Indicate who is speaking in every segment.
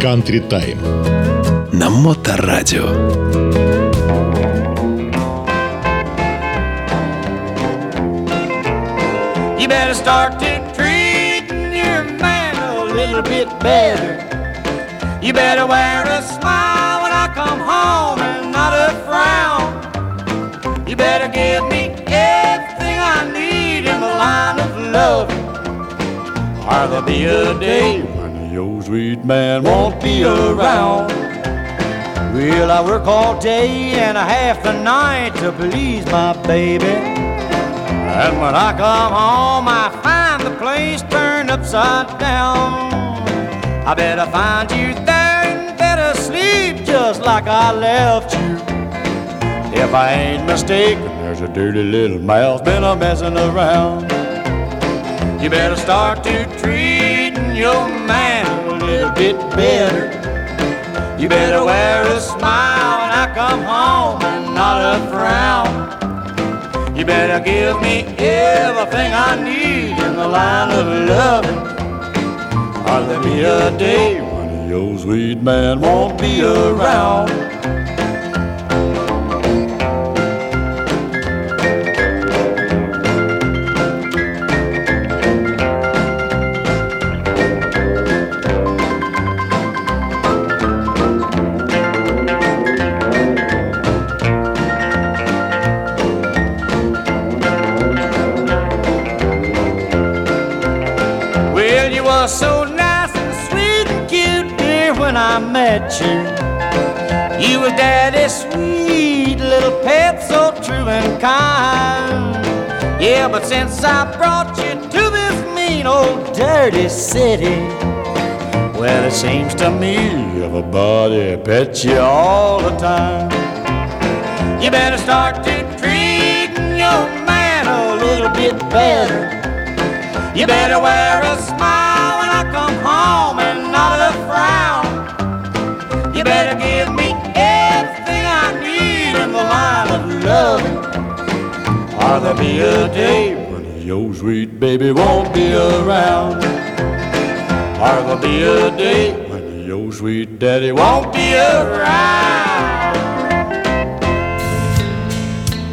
Speaker 1: Country Time.
Speaker 2: На Моторадио.
Speaker 3: You better start to treating your man a little bit better. You better wear a smile when I come home and not a frown. You better give me everything I need in the line of love. Or there'll be a day when your sweet man won't be around. Well, I work all day and a half the night to please my baby. And when I come home, I find the place turned upside down. I better find you there and better sleep just like I left you. If I ain't mistaken, there's a dirty little mouse been a messing around. You better start to treating your bit better. You better wear a smile when I come home and not a frown. You better give me everything I need in the line of loving. Or there'll be a day when your sweet man won't be around. You was daddy's sweet little pet, so true and kind. Yeah, but since I brought you to this mean old dirty city, well, it seems to me everybody pets you all the time. You better start to treating your man a little bit better. You better wear a smile There'll be a day when your sweet baby won't be around. There'll be a day when your sweet daddy won't be around.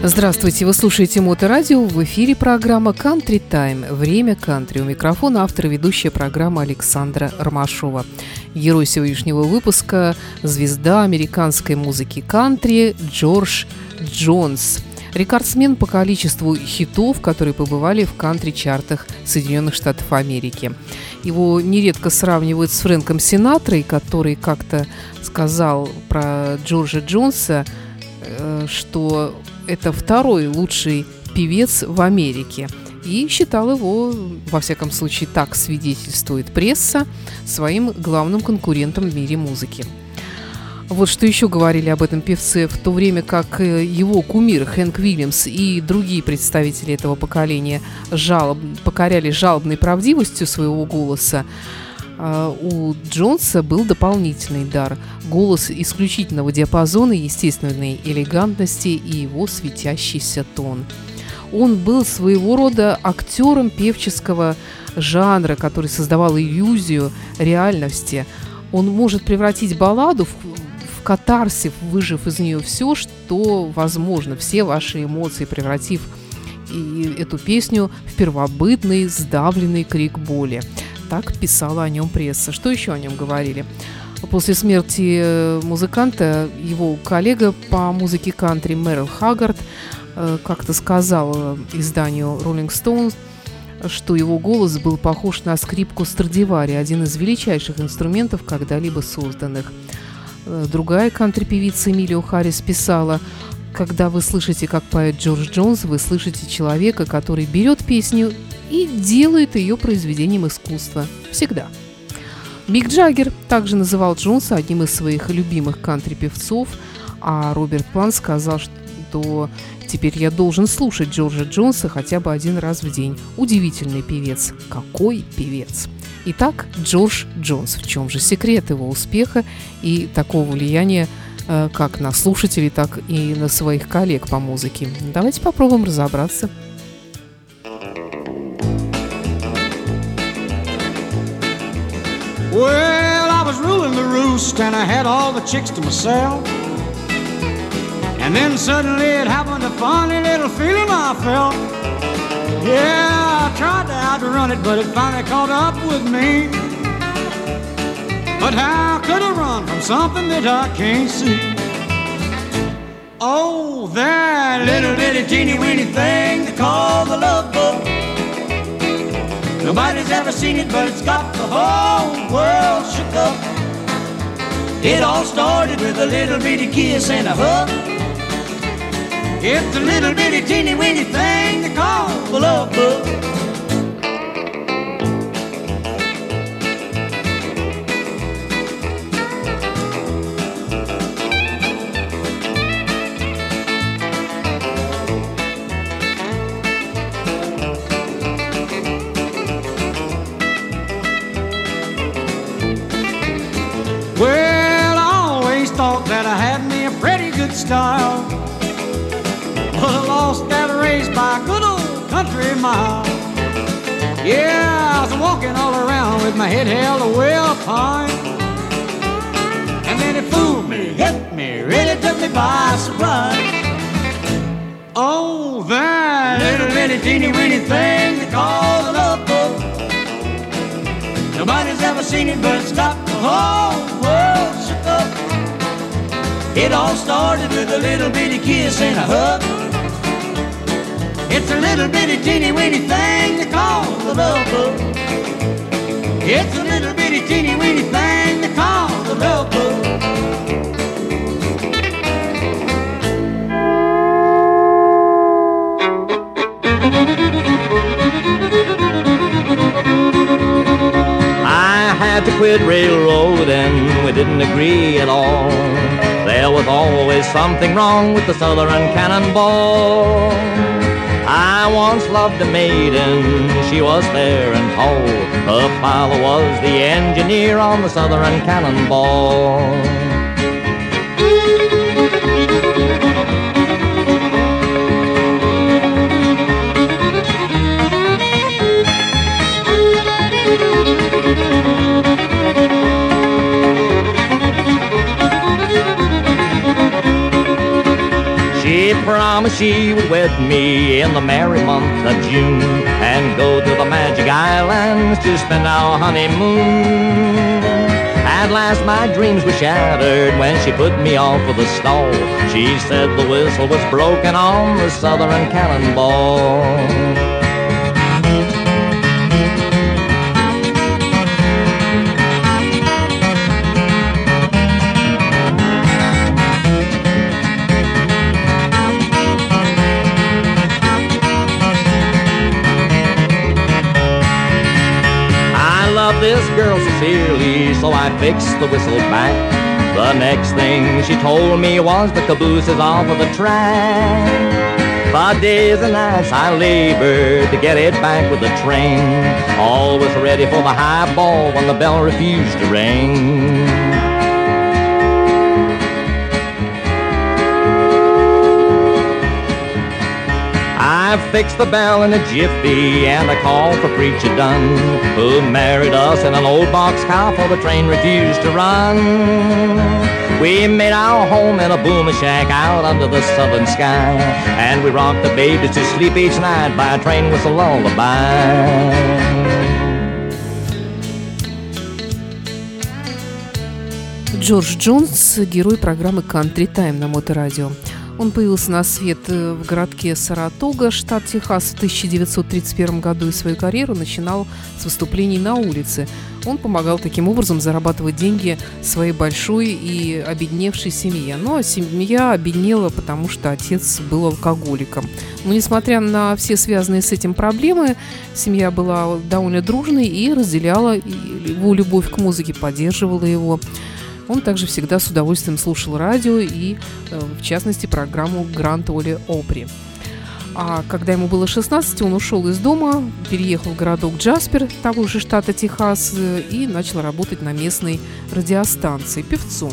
Speaker 4: Здравствуйте, вы слушаете Моторадио, в эфире программа Country Time, время кантри. У микрофона автор и ведущая программы Александра Ромашова. Герой сегодняшнего выпуска – звезда американской музыки кантри Джордж Джонс. Рекордсмен по количеству хитов, которые побывали в кантри-чартах Соединенных Штатов Америки. Его нередко сравнивают с Фрэнком Синатрой, который как-то сказал про Джорджа Джонса, э, что это второй лучший певец в Америке. И считал его, во всяком случае так свидетельствует пресса, своим главным конкурентом в мире музыки. Вот что еще говорили об этом певце, в то время как э, его кумир Хэнк Уильямс и другие представители этого поколения жалоб, покоряли жалобной правдивостью своего голоса, а, у Джонса был дополнительный дар – голос исключительного диапазона, естественной элегантности и его светящийся тон. Он был своего рода актером певческого жанра, который создавал иллюзию реальности. Он может превратить балладу в, в катарсис, выжив из нее все, что возможно, все ваши эмоции, превратив и эту песню в первобытный сдавленный крик боли. Так писала о нем пресса. Что еще о нем говорили? После смерти э, музыканта его коллега по музыке кантри Мэрил Хаггард э, как-то сказал изданию Rolling Stones, что его голос был похож на скрипку Страдивари, один из величайших инструментов, когда-либо созданных. Э, другая кантри-певица Эмилио Харрис писала, когда вы слышите, как поет Джордж Джонс, вы слышите человека, который берет песню и делает ее произведением искусства. Всегда. Мик Джаггер также называл Джонса одним из своих любимых кантри-певцов, а Роберт План сказал, что теперь я должен слушать Джорджа Джонса хотя бы один раз в день. Удивительный певец. Какой певец! Итак, Джордж Джонс. В чем же секрет его успеха и такого влияния э, как на слушателей, так и на своих коллег по музыке? Давайте попробуем разобраться.
Speaker 3: Well, I was ruling the roost and I had all the chicks to myself. And then suddenly it happened, a funny little feeling I felt. Yeah, I tried to outrun it, but it finally caught up with me. But how could I run from something that I can't see? Oh, that little bitty teeny weeny thing they call the love bug. Nobody's ever seen it, but it's got the whole world shook up. It all started with a little bitty kiss and a hug. It's a little bitty teeny weeny thing they call the love bug. Yeah, I was walking all around with my head held up high. And then it fooled me, hit me, really took me by surprise. Oh, that little bitty teeny weeny thing they call the love bug. Nobody's ever seen it, but it's got the whole world shook up. It all started with a little bitty kiss and a hug. It's a little bitty teeny weeny thing they call the love bug. It's a little bitty teeny weeny thing they call the love bug.
Speaker 1: I had to quit railroading, we didn't agree at all. There was always something wrong with the Southern Cannonball. I once loved a maiden, she was fair and tall. Her father was the engineer on the Southern Cannonball. Promised she would wed me in the merry month of June and go to the Magic Islands to spend our honeymoon. At last my dreams were shattered when she put me off with a stall. She said the whistle was broken on the Southern Cannonball. So I fixed the whistle back. The next thing she told me was the caboose is off of the track. For days and nights I labored to get it back with the train. Always ready for the high ball when the bell refused to ring. I fixed the bell in a jiffy and I called for Preacher Dunn, who married us in an old boxcar for the train refused to run. We made our home in a boomer shack out under the southern sky, and we rocked the babies to sleep each night by a train whistle lullaby.
Speaker 4: Джордж Джонс, герой программы «Country Time» на Моторадио. Он появился на свет э, в городке Саратога, штат Техас, в 1931 году и свою карьеру начинал с выступлений на улице. Он помогал таким образом зарабатывать деньги своей большой и обедневшей семье. Но семья обеднела, потому что отец был алкоголиком. Но несмотря на все связанные с этим проблемы, семья была довольно дружной и разделяла его любовь к музыке, поддерживала его. Он также всегда с удовольствием слушал радио и, э, в частности, программу «Грант Оли Опри». А когда ему было 16, он ушел из дома, переехал в городок Джаспер, того же штата Техас, э, и начал работать на местной радиостанции певцом.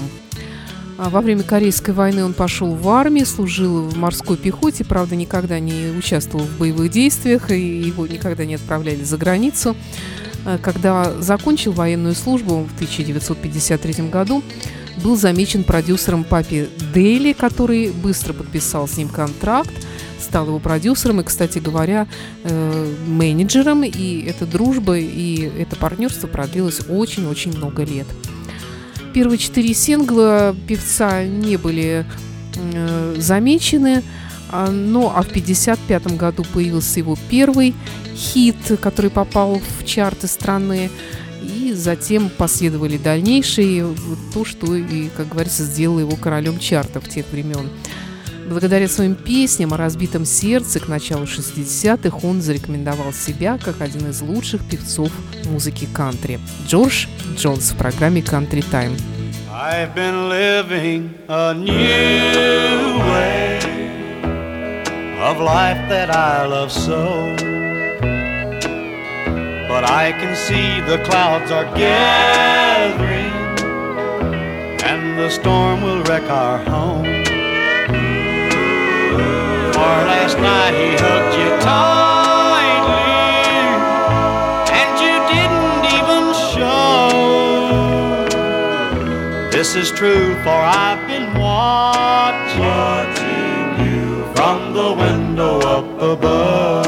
Speaker 4: А Во время Корейской войны он пошел в армию, служил в морской пехоте, правда, никогда не участвовал в боевых действиях, и его никогда не отправляли за границу.
Speaker 3: Э, когда закончил военную службу в 1953 году, был замечен продюсером Папи Дейли, который быстро подписал с ним контракт, стал его продюсером и, кстати говоря, э, менеджером. И эта дружба и это партнерство продлилось очень-очень много лет. Первые четыре сингла певца не были э, замечены, а, ну а в 1955 году появился его первый хит, который попал в чарты страны. И затем последовали дальнейшие, то, что и, как говорится, сделало его королем чартов тех времен. Благодаря своим песням о разбитом сердце к началу 60-х он зарекомендовал себя как один из лучших певцов музыки кантри. Джордж Джонс в программе Country Time. I've been. But I can see the clouds are gathering, and the storm will wreck our home. For last night he hugged you tightly, and you didn't even show. This is true, for I've been watching, watching you from the window up above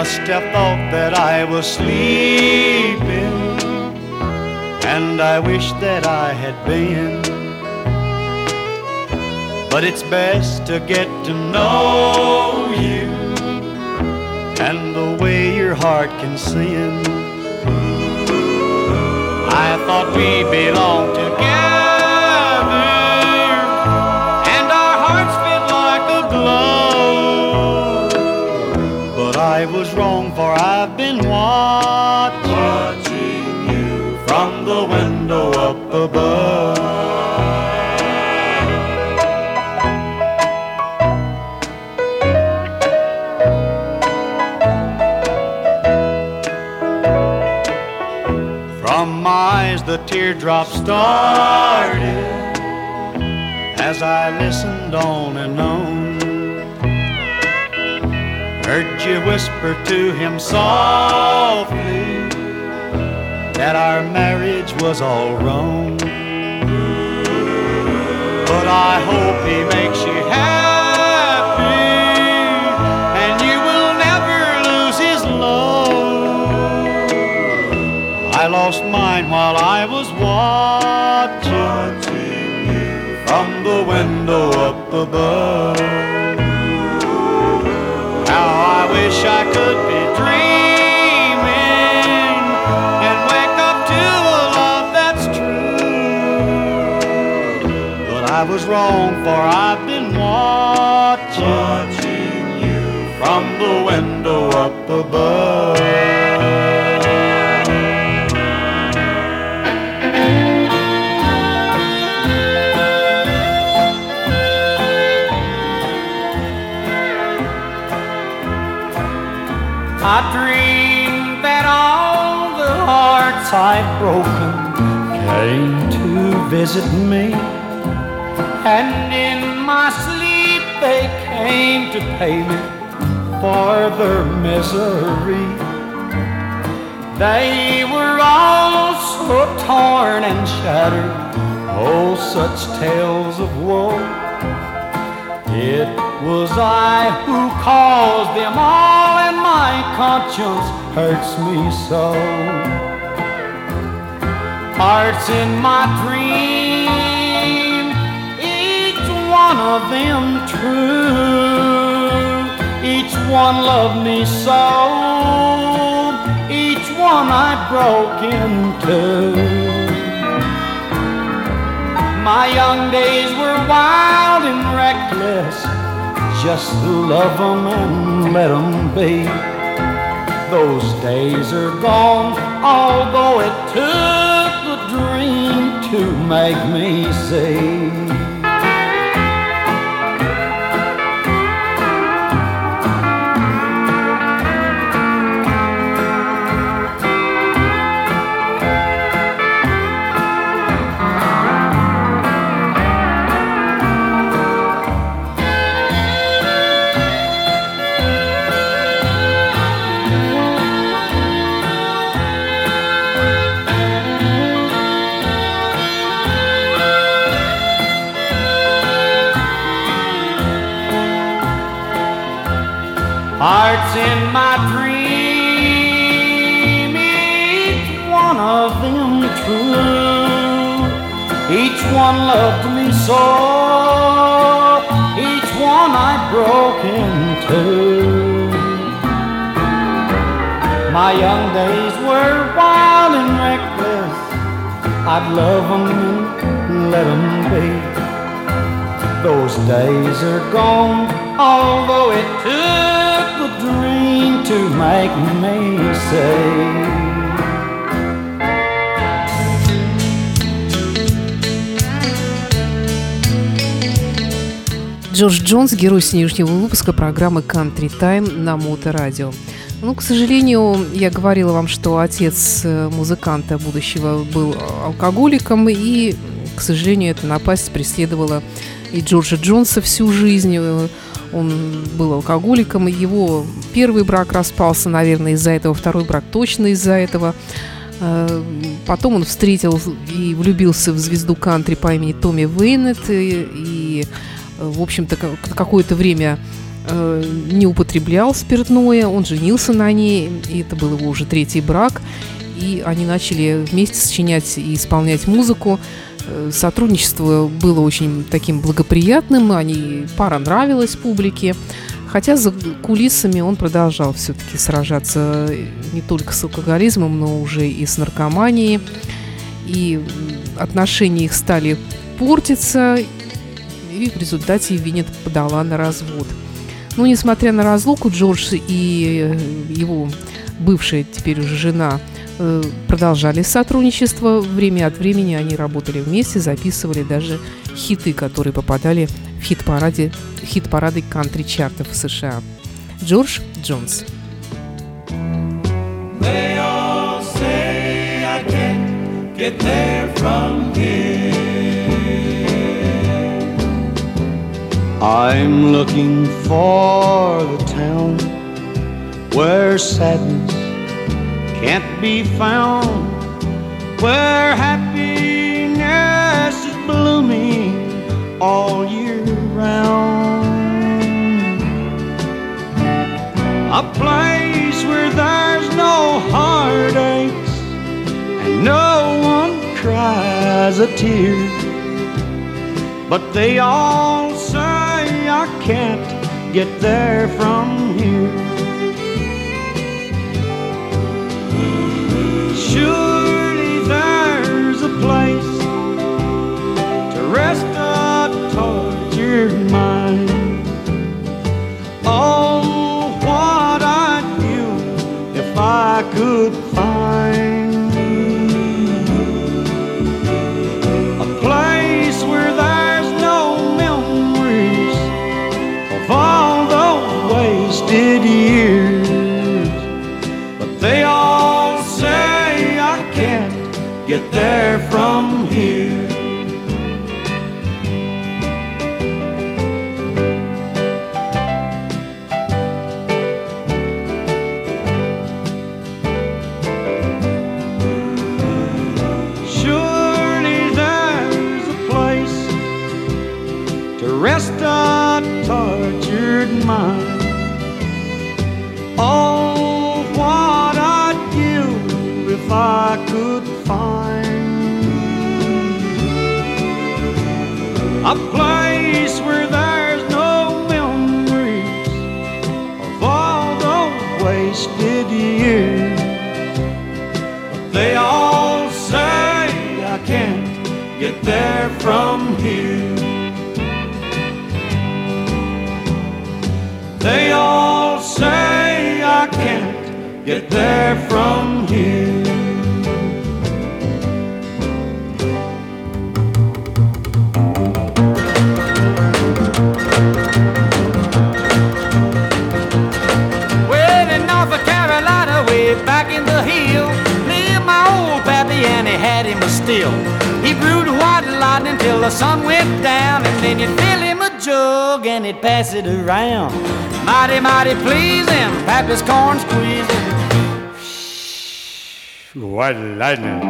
Speaker 3: must have thought that I was sleeping, and I wish that I had been. But it's best to get to know you and the way your heart can sing. I thought we belonged together, I've been watching, watching you from the window up above. From my eyes, the teardrops started as I listened on and on. Heard you whisper to him softly that our marriage was all wrong. But I hope he makes you happy and you will never lose his love. I lost mine while I was watching you from the window up above. Was wrong, for I've been watching, watching you from the window up above. I dreamed that all the hearts I've broken came to visit me. And in my sleep they came to pay me for their misery. They were all so torn and shattered, oh, such tales of woe. It was I who caused them all, and my conscience hurts me so. Hearts in my dream, each one of them true, each one loved me so, each one I broke into. My young days were wild and reckless. Just love them and let them be. Those days are gone, although it took the dream to make me see. Loved me so, each one I broke in two. My young days were wild and reckless. I'd love them and let them be. Those days are gone, although it took the dream to make me say.
Speaker 4: Джордж Джонс, герой сегодняшнего выпуска программы Country Time на Моторадио. Ну, к сожалению, я говорила вам, что отец э, музыканта будущего был алкоголиком, и, к сожалению, эта напасть преследовала и Джорджа Джонса всю жизнь. Э, он был алкоголиком, и его первый брак распался, наверное, из-за этого, второй брак точно из-за этого. Э, потом он встретил и влюбился в звезду кантри по имени Томми Вейнет, и, и в общем-то, какое-то время э, не употреблял спиртное, он женился на ней, и это был его уже третий брак, и они начали вместе сочинять и исполнять музыку. Э, сотрудничество было очень таким благоприятным, они, пара нравилась публике, хотя за кулисами он продолжал все-таки сражаться не только с алкоголизмом, но уже и с наркоманией, и отношения их стали портиться, и в результате Винет подала на развод. Но, несмотря на разлуку, Джордж и э, его бывшая теперь уже жена э, продолжали сотрудничество. Время от времени они работали вместе, записывали даже хиты, которые попадали в хит-параде, хит-парады кантри-чартов США. Джордж Джонс. They all say I can't get there from here.
Speaker 3: I'm looking for the town where sadness can't be found, where happiness is blooming all year round. A place where there's no heartaches and no one cries a tear, but they all can't get there from here. From wasted years. But they all say I can't get there from here. They all say I can't get there from here. He brewed white lightning till the sun went down, and then you'd fill him a jug and he'd pass it around. Mighty, mighty pleasing, Pappy's corn squeezing. White lightning.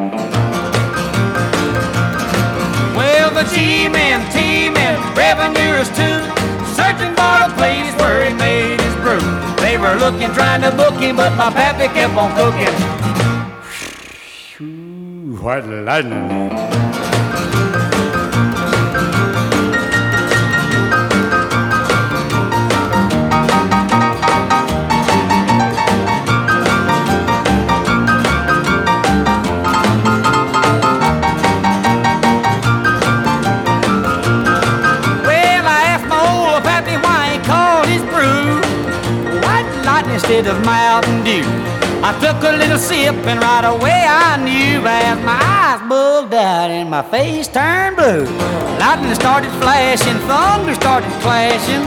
Speaker 3: Well, the G-men, T-men, revenuers too, searching for a place where he made his brew. They were looking, trying to book him, but my pappy kept on cooking. White lightning. of Dew. I took a little sip and right away I knew as my eyes bugged out and my face turned blue. Lightning started flashing, thunder started clashing.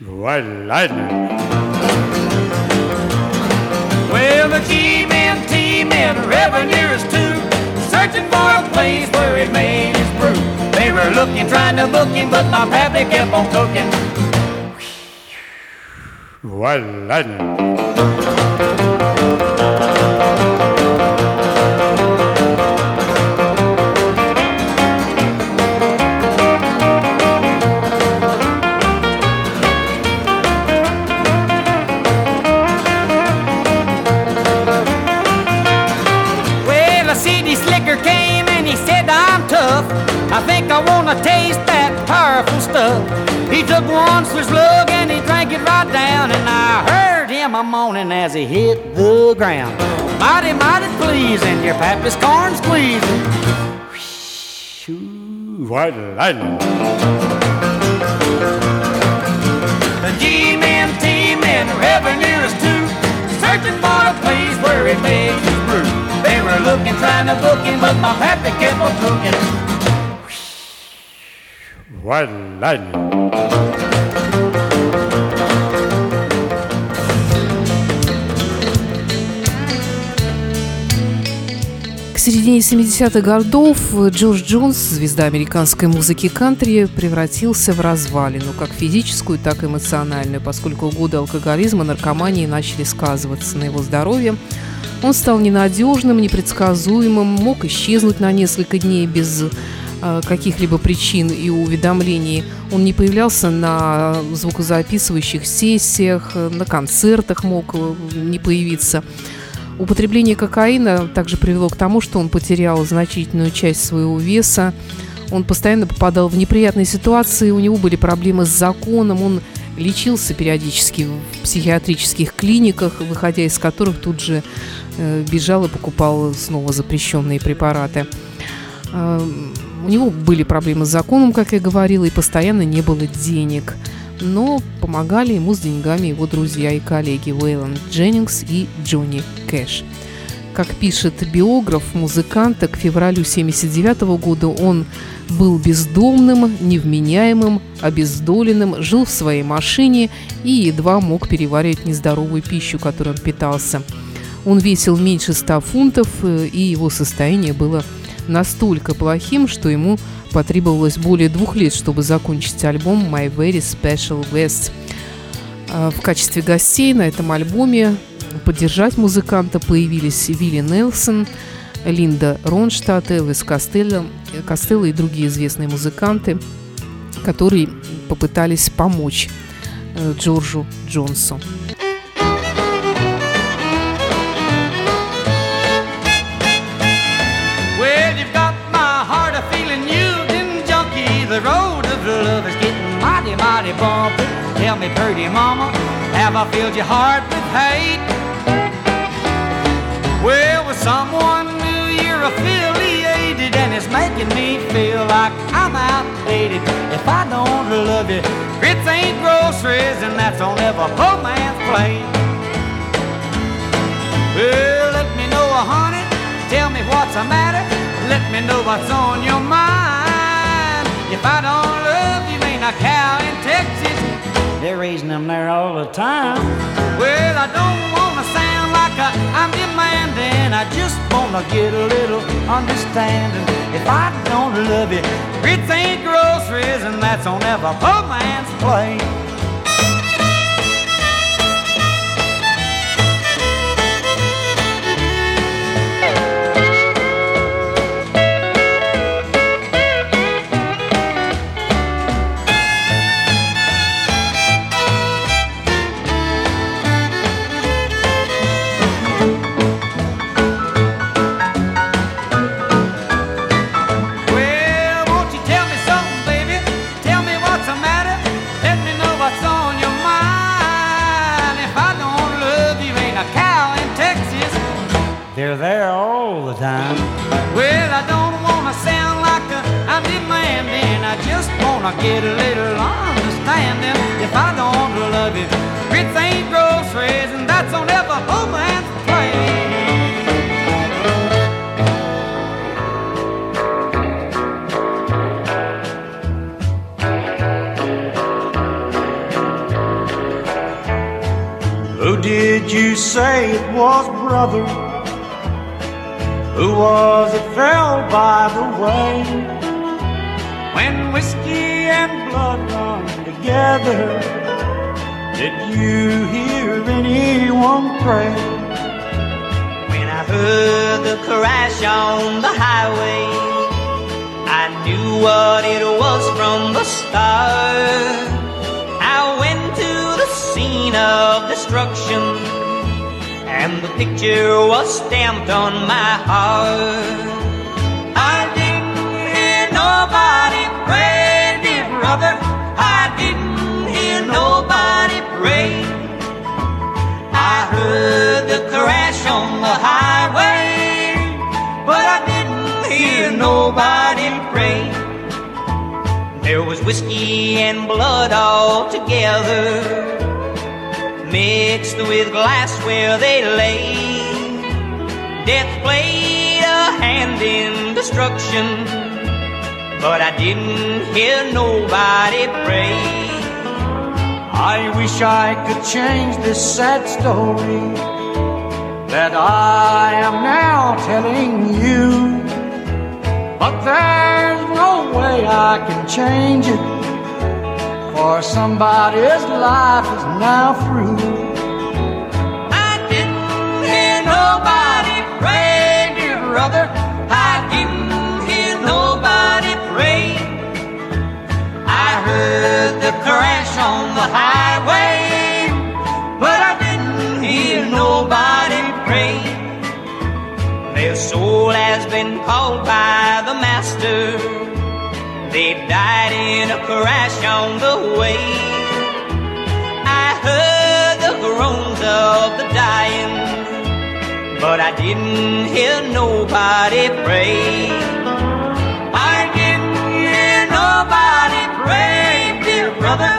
Speaker 3: White lightning. Well, the G-men, T-men, revenuers too, searching for a place where it made his brew. They were looking, trying to book him, but my pappy kept on cooking tough. I think I wanna taste that powerful stuff. He took one switch lug and he drank it right down, and I heard him a moaning as he hit the ground. Mighty, mighty pleasing, your pappy's corn squeezing. White lightning. The G-men, T-men, revenuers too, searching for a place where he makes his brew. They were looking, trying to book him, but my pappy kept on cooking. White lightning.
Speaker 4: Середине 70-х годов Джордж Джонс, звезда американской музыки кантри, превратился в развалину, как физическую, так и эмоциональную, поскольку годы алкоголизма, наркомании начали сказываться на его здоровье. Он стал ненадежным, непредсказуемым, мог исчезнуть на несколько дней без Э, каких-либо причин и уведомлений он не появлялся на звукозаписывающих сессиях, на концертах мог э, не появиться. Употребление кокаина также привело к тому, что он потерял значительную часть своего веса. Он постоянно попадал в неприятные ситуации, у него были проблемы с законом, он лечился периодически в психиатрических клиниках, выходя из которых тут же э, бежал и покупал снова запрещенные препараты. Эм, у него были проблемы с законом, как я говорила, и постоянно не было денег. Но помогали ему с деньгами его друзья и коллеги Уэйлон Дженнингс и Джонни Кэш. Как пишет биограф музыканта, к февралю 1979 года он был бездомным, невменяемым, обездоленным, жил в своей машине и едва мог переваривать нездоровую пищу, которой он питался. Он весил меньше 100 фунтов, э, и его состояние было настолько плохим, что ему потребовалось более двух лет, чтобы закончить альбом My Very Special West. А, в качестве гостей на этом альбоме поддержать музыканта появились Вилли Нелсон, Линда Ронштадт, Элвис Костелло, Костелло и другие известные музыканты, которые попытались помочь э, Джорджу Джонсу.
Speaker 3: Mighty, bumpy. Tell me, pretty mama, have I filled your heart with hate? Well, with someone new you're affiliated, and it's making me feel like I'm outdated. If I don't love you, grits ain't groceries, and that's on every poor man's plate. Well, let me know, honey, tell me what's the matter. Let me know what's on your mind. If I don't love you, ain't a cow in Texas. They're raising them there all the time. Well, I don't wanna sound like I, I'm demanding. I just wanna get a little understanding. If I don't love you, grits ain't groceries, and that's on every poor man's plate. They're there all the time. Well, I don't wanna sound like a, I'm demanding. I just wanna get a little understanding. If I don't love you, grits ain't groceries, and that's on every poor man's plate. Who did you say it was, brother? Who was it fell by the way? When whiskey and blood run together, did you hear anyone pray?
Speaker 5: When I heard the crash on the highway, I knew what it was from the start. I went to the scene of destruction and the picture was stamped on my heart. I didn't hear nobody pray, dear brother. I didn't hear nobody pray. I heard the crash on the highway, but I didn't hear nobody pray. There was whiskey and blood all together mixed with glass where they lay. Death played a hand in destruction, but I didn't hear nobody pray.
Speaker 3: I wish I could change this sad story that I am now telling you. But there's no way I can change it for somebody's life is now through.
Speaker 5: I didn't hear nobody pray, dear brother. I didn't hear nobody pray. I heard the crash on the highway, but I didn't hear nobody pray. Their soul has been called by the Master died in a crash on the way. I heard the groans of the dying, but I didn't hear nobody pray. I didn't hear nobody pray, dear brother.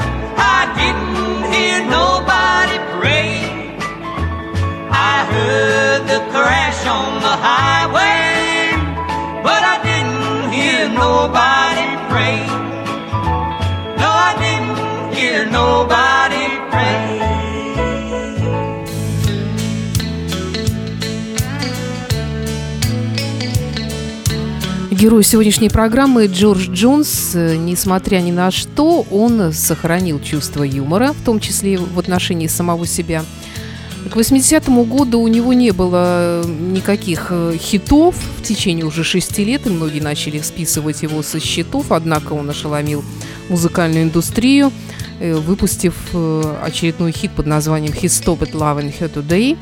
Speaker 4: Герой сегодняшней программы Джордж Джонс, несмотря ни на что, он сохранил чувство юмора, в том числе в отношении самого себя – к 80-му году у него не было никаких э, хитов. В течение уже шести лет, и многие начали списывать его со счетов, однако он ошеломил музыкальную индустрию, э, выпустив э, очередной хит под названием «He Stopped Loving Her Today»,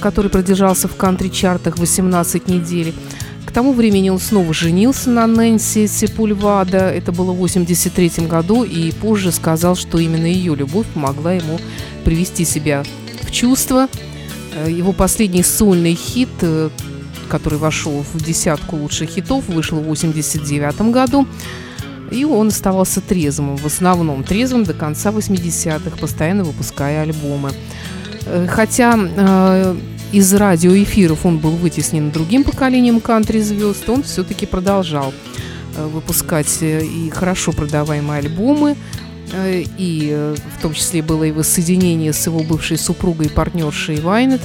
Speaker 4: который продержался в кантри-чартах 18 недель. К тому времени он снова женился на Нэнси Сепульвада, это было в 83 году, и позже сказал, что именно ее любовь помогла ему привести себя в чувство. Э, его последний сольный хит, э, который вошел в десятку лучших хитов, вышел в 1989 году. И он оставался трезвым, в основном трезвым до конца 80-х, постоянно выпуская альбомы. Э, хотя из радиоэфиров он был вытеснен другим поколением кантри-звезд, он все-таки продолжал э, выпускать и хорошо продаваемые альбомы. Э, и э, в том числе было и воссоединение с его бывшей супругой и партнершей Вайнет.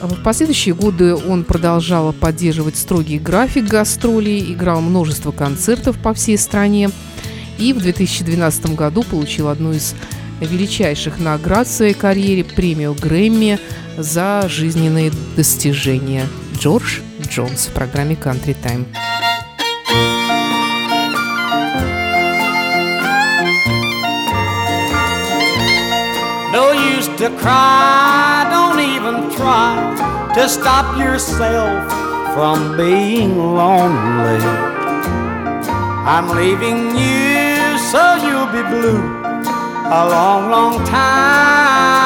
Speaker 4: В последующие годы он продолжал поддерживать строгий график гастролей, играл множество концертов по всей стране и в 2012 году получил одну из величайших наград в своей карьере – премию Грэмми за жизненные достижения. Джордж Джонс в программе «Country Time».
Speaker 3: No use to cry, don't even try to stop yourself from being lonely. I'm leaving you so you'll be blue a long, long time.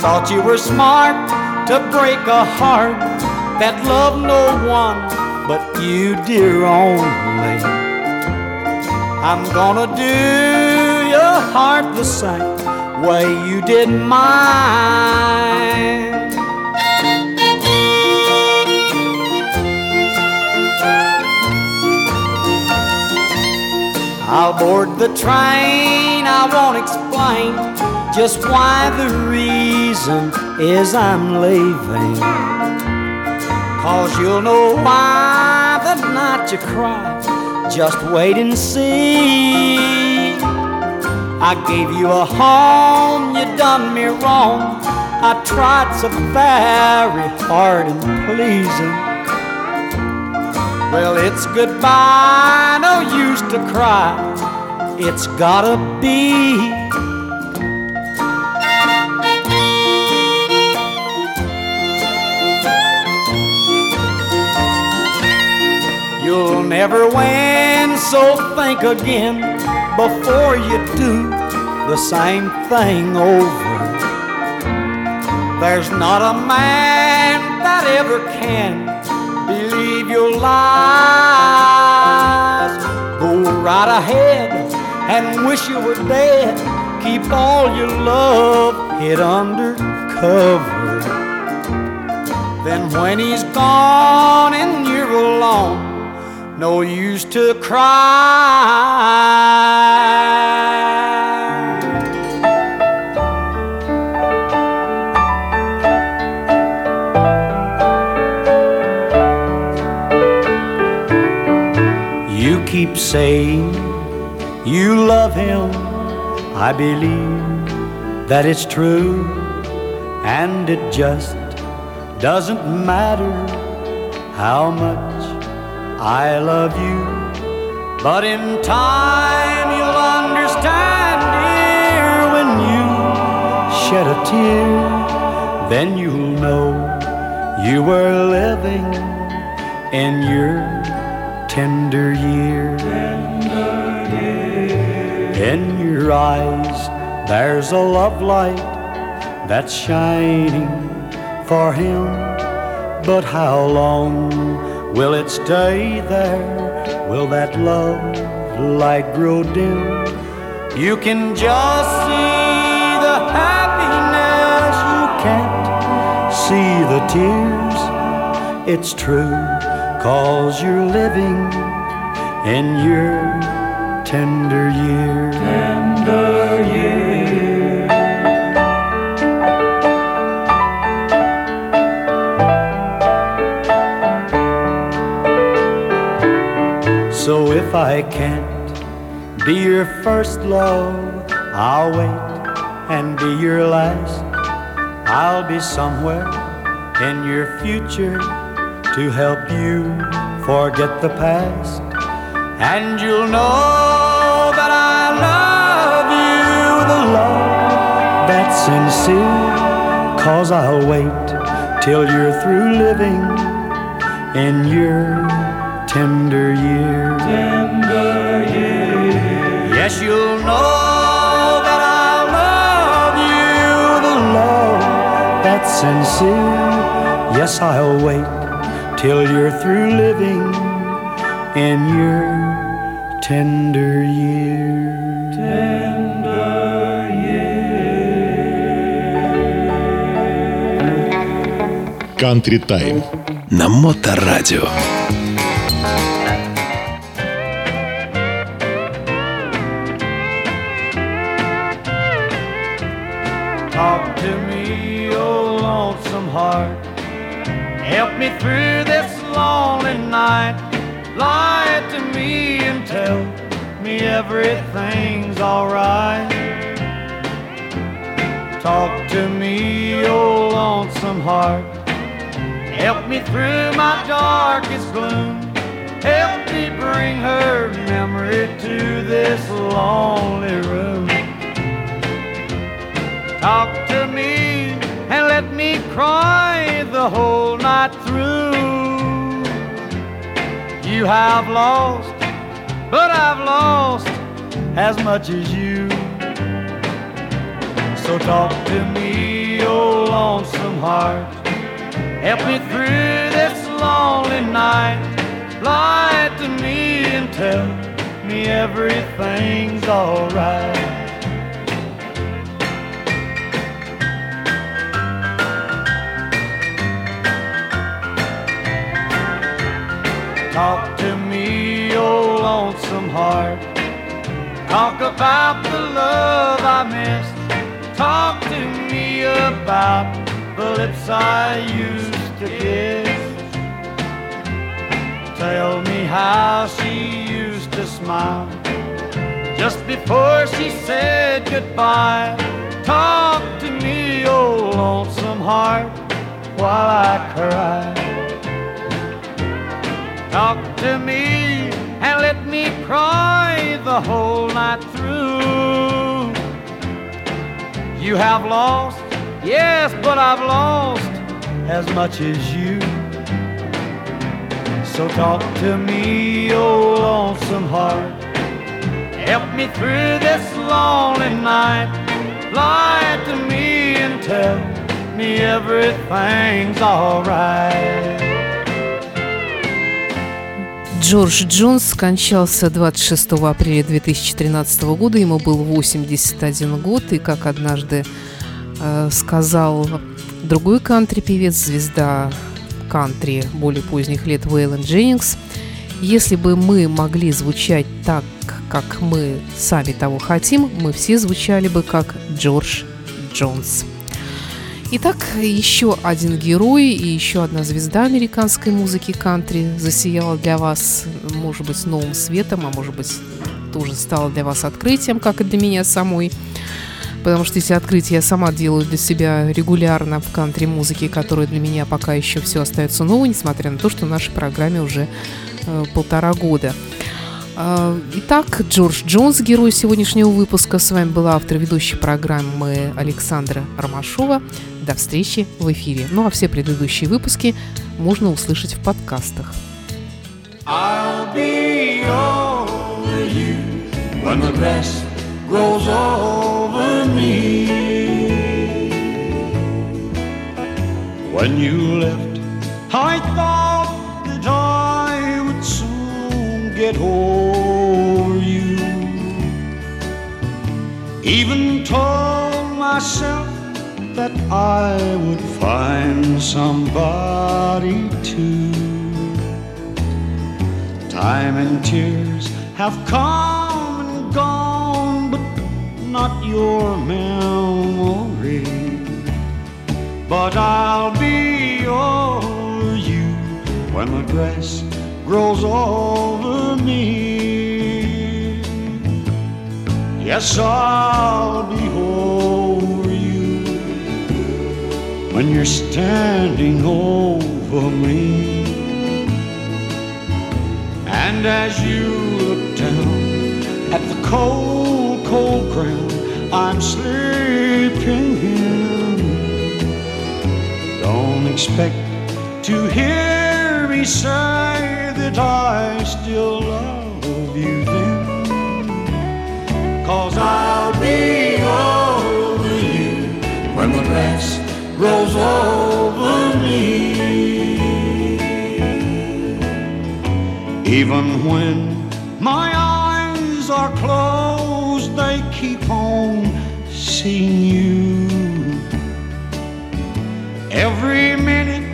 Speaker 3: Thought you were smart to break a heart that loved no one but you, dear only. I'm gonna do your heart the same way you did mine. I'll board the train, I won't explain just why the reason is I'm leaving. Cause you'll know why the night you cry. Just wait and see. I gave you a home, you done me wrong. I tried so very hard in pleasing. Well, it's goodbye, no use to cry. It's gotta be. Never win, so think again before you do the same thing over. There's not a man that ever can believe your lies. Go right ahead and wish you were dead. Keep all your love hid under cover. Then when he's gone and you're alone, no use to cry. You keep saying you love him. I believe that it's true, and it just doesn't matter how much I love you. But in time you'll understand, dear, when you shed a tear, then you'll know you were living in your tender years. In your eyes, there's a love light that's shining for him. But how long will it stay there? Will that love light grow dim? You can just see the happiness, you can't see the tears. It's true, cause you're living in your tender years. Tender years. If I can't be your first love, I'll wait and be your last. I'll be somewhere in your future to help you forget the past. And you'll know that I love you with a love that's sincere. Cause I'll wait till you're through living in your tender years. Tender years. Yes, you'll know that I love you with a love that's sincere. Yes, I'll wait till you're through living in your tender years. Tender
Speaker 2: Country Time на Моторадио.
Speaker 3: Heart. Help me through this lonely night. Lie to me and tell me everything's alright. Talk to me, oh lonesome heart. Help me through my darkest gloom. Help me bring her memory to this lonely room. Talk to me let cry the whole night through. You have lost, but I've lost as much as you. So talk to me, oh lonesome heart. Help me through this lonely night. Lie to me and tell me everything's alright. Heart. Talk about the love I missed. Talk to me about the lips I used to kiss. Tell me how she used to smile just before she said goodbye. Talk to me, oh lonesome heart, while I cry. Talk to me and let me cry the whole night through. You have lost, yes, but I've lost as much as you. So talk to me, oh lonesome heart. Help me through this lonely night. Lie to me and tell me everything's alright.
Speaker 4: Джордж Джонс скончался 26 апреля 2013 года, ему был 81 год, и как однажды э, сказал другой кантри-певец, звезда кантри более поздних лет Уэйлен Дженнингс, если бы мы могли звучать так, как мы сами того хотим, мы все звучали бы как Джордж Джонс. Итак, еще один герой и еще одна звезда американской музыки кантри засияла для вас, может быть, новым светом, а может быть, тоже стала для вас открытием, как и для меня самой. Потому что эти открытия я сама делаю для себя регулярно в кантри-музыке, которая для меня пока еще все остается новой, несмотря на то, что в нашей программе уже э, полтора года. А, итак, Джордж Джонс, герой сегодняшнего выпуска. С вами была автор ведущей программы Александра Ромашова. До встречи в эфире. Ну а все предыдущие выпуски можно услышать в подкастах.
Speaker 3: Get over you. Even told myself that I would find somebody too. Time and tears have come and gone, but not your memory. But I'll be over you when the grass grows over me. Yes, I'll be you when you're standing over me. And as you look down at the cold, cold ground I'm sleeping in, don't expect to hear me say that I still love you then. Cause I'll be over you when the grass grows over me. Even when my eyes are closed, they keep on seeing you. Every minute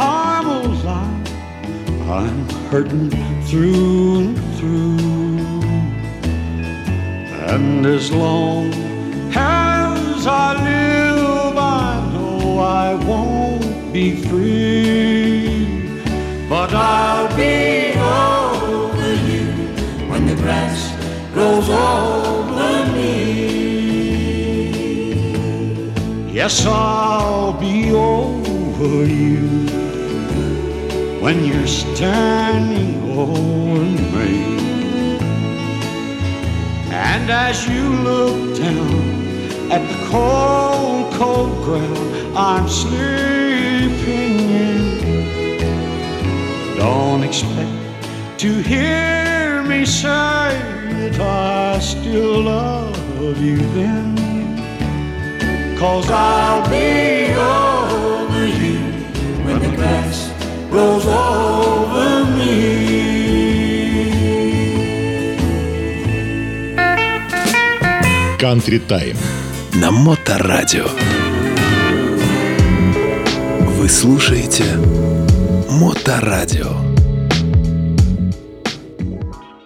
Speaker 3: I'm alive, I'm hurting through and through. And as long be free. But I'll be over you when the grass grows over me. Yes, I'll be over you when you're standing over me. And as you look down at the cold, cold ground I'm sleeping expect to hear me say that I still love you then. Cause I'll be over you when the grass grows over me.
Speaker 2: Country Time на Моторадио. Вы слушаете Моторадио.